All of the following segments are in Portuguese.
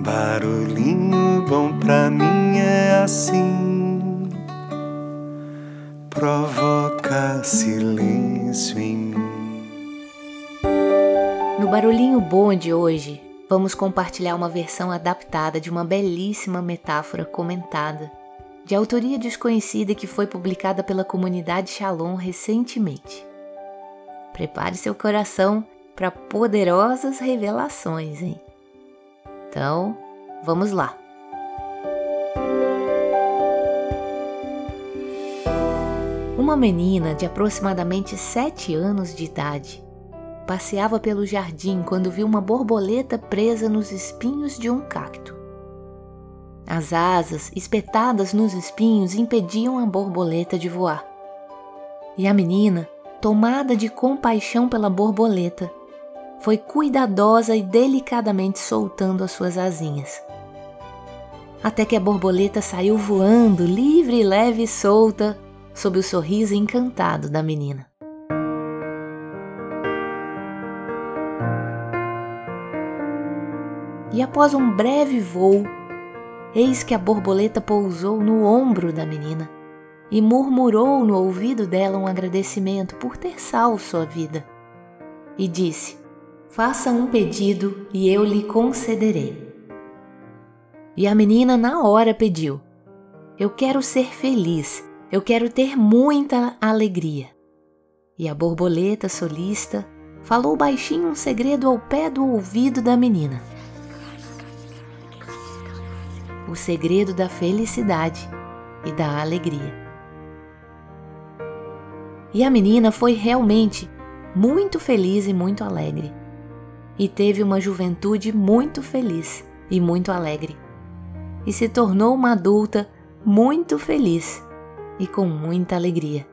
Barulhinho bom pra mim é assim, provoca silêncio em mim. No Barulhinho Bom de hoje, vamos compartilhar uma versão adaptada de uma belíssima metáfora comentada, de autoria desconhecida que foi publicada pela comunidade Shalom recentemente. Prepare seu coração para poderosas revelações, hein? Então, vamos lá. Uma menina de aproximadamente sete anos de idade passeava pelo jardim quando viu uma borboleta presa nos espinhos de um cacto. As asas espetadas nos espinhos impediam a borboleta de voar. E a menina, tomada de compaixão pela borboleta, foi cuidadosa e delicadamente soltando as suas asinhas. Até que a borboleta saiu voando, livre, leve e solta, sob o sorriso encantado da menina. E após um breve voo, eis que a borboleta pousou no ombro da menina e murmurou no ouvido dela um agradecimento por ter salvo sua vida. E disse: Faça um pedido e eu lhe concederei. E a menina na hora pediu: Eu quero ser feliz, eu quero ter muita alegria. E a borboleta solista falou baixinho um segredo ao pé do ouvido da menina. O segredo da felicidade e da alegria. E a menina foi realmente muito feliz e muito alegre e teve uma juventude muito feliz e muito alegre, e se tornou uma adulta muito feliz e com muita alegria.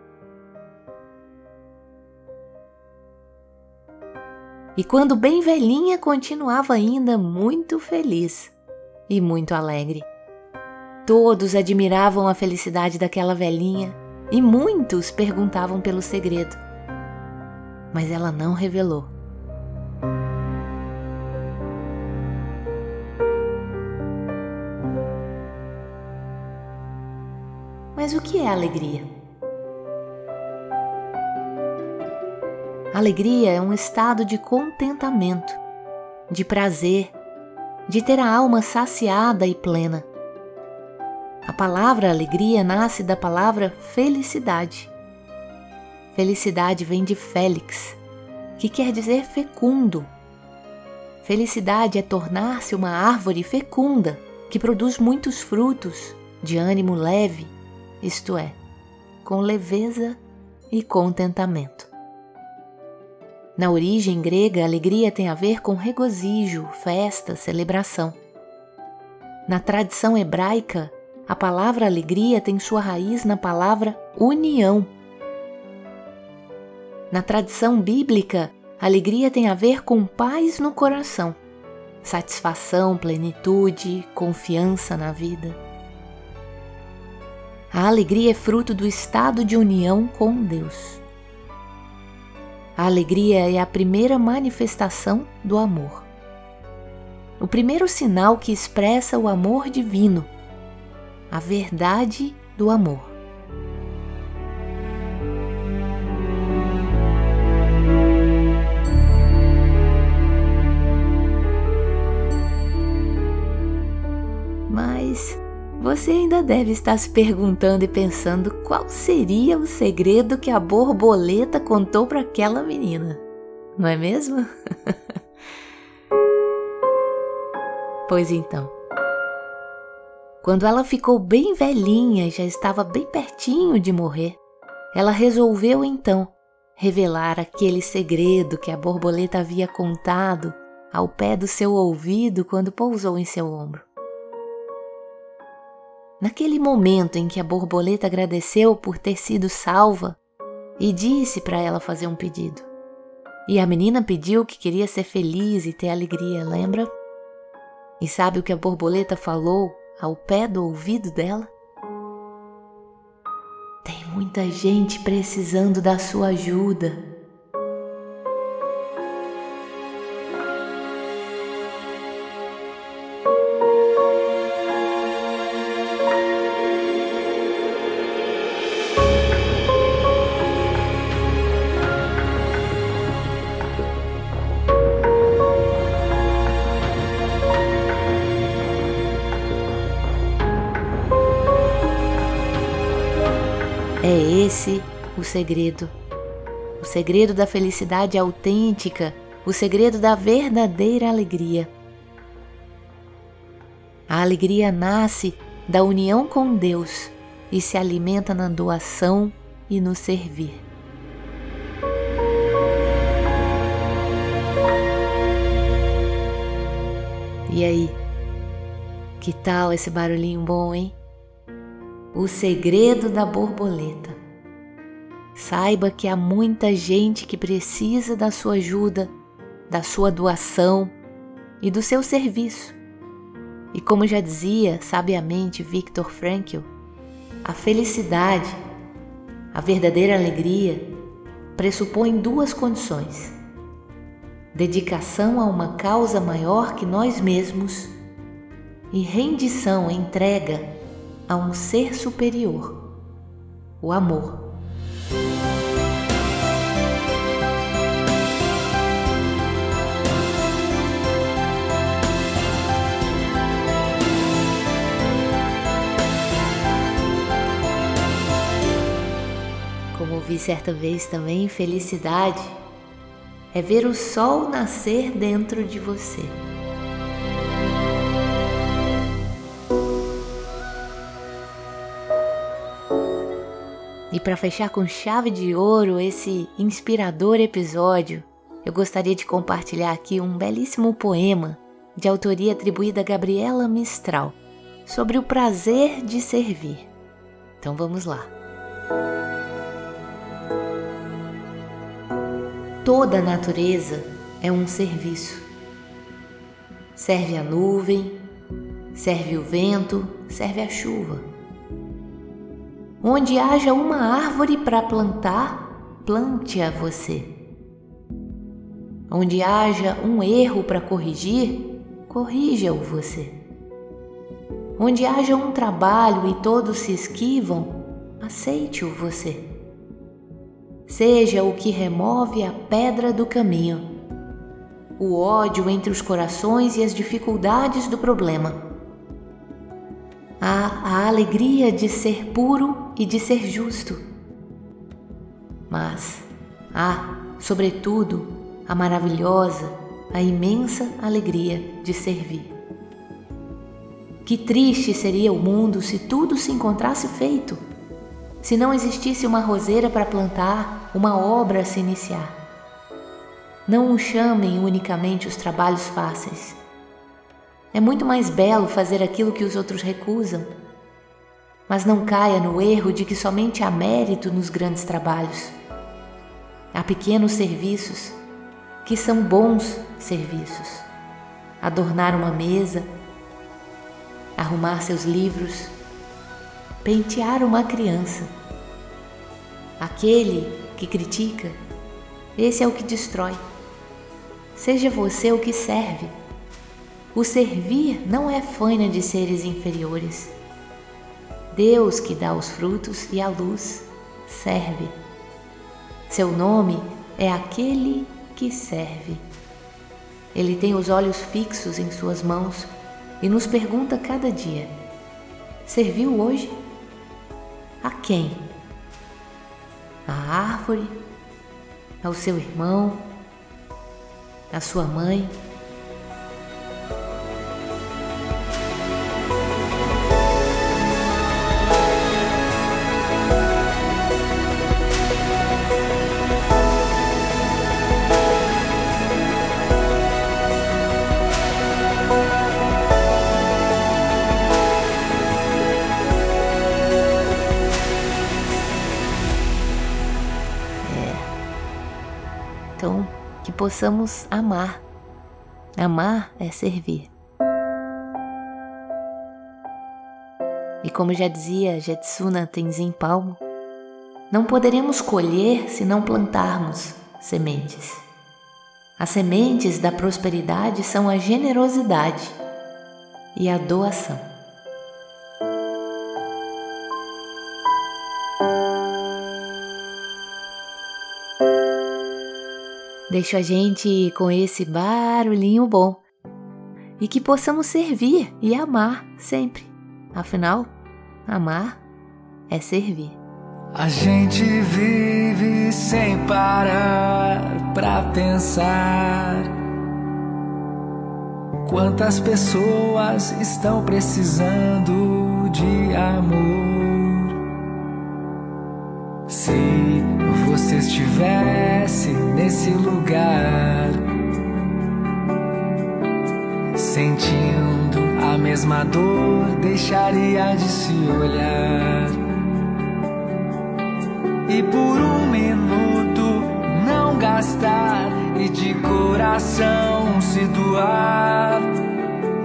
E quando bem velhinha, continuava ainda muito feliz e muito alegre. Todos admiravam a felicidade daquela velhinha e muitos perguntavam pelo segredo. Mas ela não revelou. Mas o que é alegria? Alegria é um estado de contentamento, de prazer, de ter a alma saciada e plena. A palavra alegria nasce da palavra felicidade. Felicidade vem de Félix, que quer dizer fecundo. Felicidade é tornar-se uma árvore fecunda que produz muitos frutos, de ânimo leve isto é, com leveza e contentamento. Na origem grega, alegria tem a ver com regozijo, festa, celebração. Na tradição hebraica, a palavra alegria tem sua raiz na palavra união. Na tradição bíblica, alegria tem a ver com paz no coração, satisfação, plenitude, confiança na vida. A alegria é fruto do estado de união com Deus. A alegria é a primeira manifestação do amor. O primeiro sinal que expressa o amor divino, a verdade do amor. Mas você ainda deve estar se perguntando e pensando qual seria o segredo que a borboleta contou para aquela menina, não é mesmo? pois então. Quando ela ficou bem velhinha e já estava bem pertinho de morrer, ela resolveu então revelar aquele segredo que a borboleta havia contado ao pé do seu ouvido quando pousou em seu ombro. Naquele momento em que a borboleta agradeceu por ter sido salva e disse para ela fazer um pedido. E a menina pediu que queria ser feliz e ter alegria, lembra? E sabe o que a borboleta falou ao pé do ouvido dela? Tem muita gente precisando da sua ajuda. Esse o segredo. O segredo da felicidade autêntica, o segredo da verdadeira alegria. A alegria nasce da união com Deus e se alimenta na doação e no servir. E aí? Que tal esse barulhinho bom, hein? O segredo da borboleta. Saiba que há muita gente que precisa da sua ajuda, da sua doação e do seu serviço. E como já dizia sabiamente Viktor Frankl, a felicidade, a verdadeira alegria, pressupõe duas condições: dedicação a uma causa maior que nós mesmos e rendição, entrega a um ser superior, o amor. Certa vez também, felicidade é ver o sol nascer dentro de você. E para fechar com chave de ouro esse inspirador episódio, eu gostaria de compartilhar aqui um belíssimo poema de autoria atribuída a Gabriela Mistral sobre o prazer de servir. Então vamos lá. Toda a natureza é um serviço. Serve a nuvem, serve o vento, serve a chuva. Onde haja uma árvore para plantar, plante-a você. Onde haja um erro para corrigir, corrija-o você. Onde haja um trabalho e todos se esquivam, aceite-o você seja o que remove a pedra do caminho, o ódio entre os corações e as dificuldades do problema. Há a alegria de ser puro e de ser justo. Mas há, sobretudo, a maravilhosa, a imensa alegria de servir. Que triste seria o mundo se tudo se encontrasse feito se não existisse uma roseira para plantar, uma obra a se iniciar. Não o chamem unicamente os trabalhos fáceis. É muito mais belo fazer aquilo que os outros recusam. Mas não caia no erro de que somente há mérito nos grandes trabalhos. Há pequenos serviços que são bons serviços. Adornar uma mesa, arrumar seus livros, pentear uma criança. Aquele que critica, esse é o que destrói. Seja você o que serve. O servir não é faina de seres inferiores. Deus que dá os frutos e a luz serve. Seu nome é aquele que serve. Ele tem os olhos fixos em suas mãos e nos pergunta cada dia: Serviu hoje? A quem? A árvore? Ao seu irmão? À sua mãe? Possamos amar. Amar é servir. E como já dizia Jetsuna Tenzin Palmo, não poderemos colher se não plantarmos sementes. As sementes da prosperidade são a generosidade e a doação. Deixo a gente com esse barulhinho bom e que possamos servir e amar sempre. Afinal, amar é servir. A gente vive sem parar pra pensar. Quantas pessoas estão precisando de amor? Você estivesse nesse lugar, sentindo a mesma dor, deixaria de se olhar e por um minuto não gastar e de coração se doar.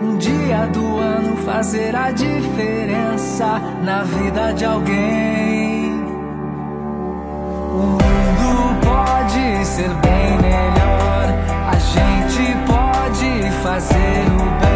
Um dia do ano fazer a diferença na vida de alguém. Pode ser bem melhor, a gente pode fazer o bem